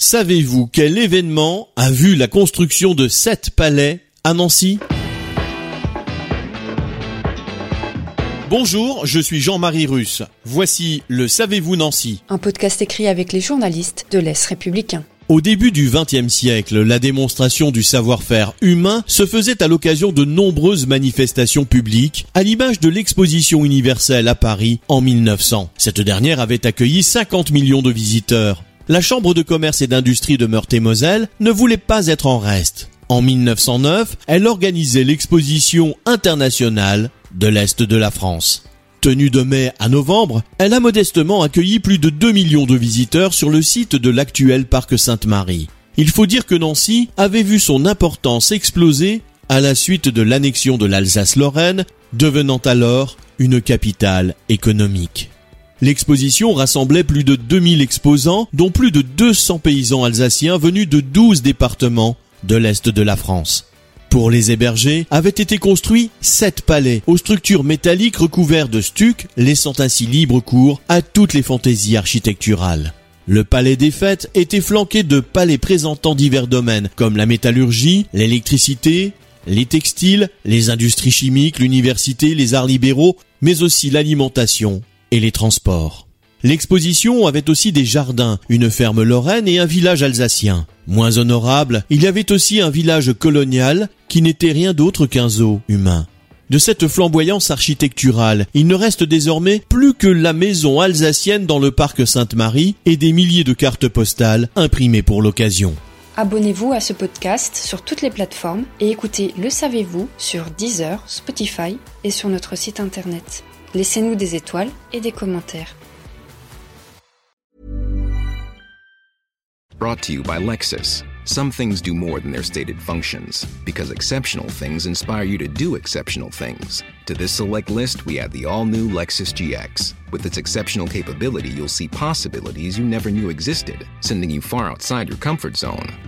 Savez-vous quel événement a vu la construction de sept palais à Nancy? Bonjour, je suis Jean-Marie Russe. Voici le Savez-vous Nancy Un podcast écrit avec les journalistes de l'Est républicain. Au début du XXe siècle, la démonstration du savoir-faire humain se faisait à l'occasion de nombreuses manifestations publiques, à l'image de l'exposition universelle à Paris en 1900. Cette dernière avait accueilli 50 millions de visiteurs. La Chambre de commerce et d'industrie de Meurthe-et-Moselle ne voulait pas être en reste. En 1909, elle organisait l'exposition internationale de l'Est de la France. Tenue de mai à novembre, elle a modestement accueilli plus de 2 millions de visiteurs sur le site de l'actuel parc Sainte-Marie. Il faut dire que Nancy avait vu son importance exploser à la suite de l'annexion de l'Alsace-Lorraine, devenant alors une capitale économique. L'exposition rassemblait plus de 2000 exposants, dont plus de 200 paysans alsaciens venus de 12 départements de l'Est de la France. Pour les héberger, avaient été construits sept palais aux structures métalliques recouverts de stuc, laissant ainsi libre cours à toutes les fantaisies architecturales. Le palais des fêtes était flanqué de palais présentant divers domaines comme la métallurgie, l'électricité, les textiles, les industries chimiques, l'université, les arts libéraux, mais aussi l'alimentation et les transports. L'exposition avait aussi des jardins, une ferme lorraine et un village alsacien. Moins honorable, il y avait aussi un village colonial qui n'était rien d'autre qu'un zoo humain. De cette flamboyance architecturale, il ne reste désormais plus que la maison alsacienne dans le parc Sainte-Marie et des milliers de cartes postales imprimées pour l'occasion. Abonnez-vous à ce podcast sur toutes les plateformes et écoutez Le Savez-vous sur Deezer, Spotify et sur notre site internet. Laissez-nous des étoiles et des commentaires. Brought to you by Lexus. Some things do more than their stated functions, because exceptional things inspire you to do exceptional things. To this select list, we add the all new Lexus GX. With its exceptional capability, you'll see possibilities you never knew existed, sending you far outside your comfort zone.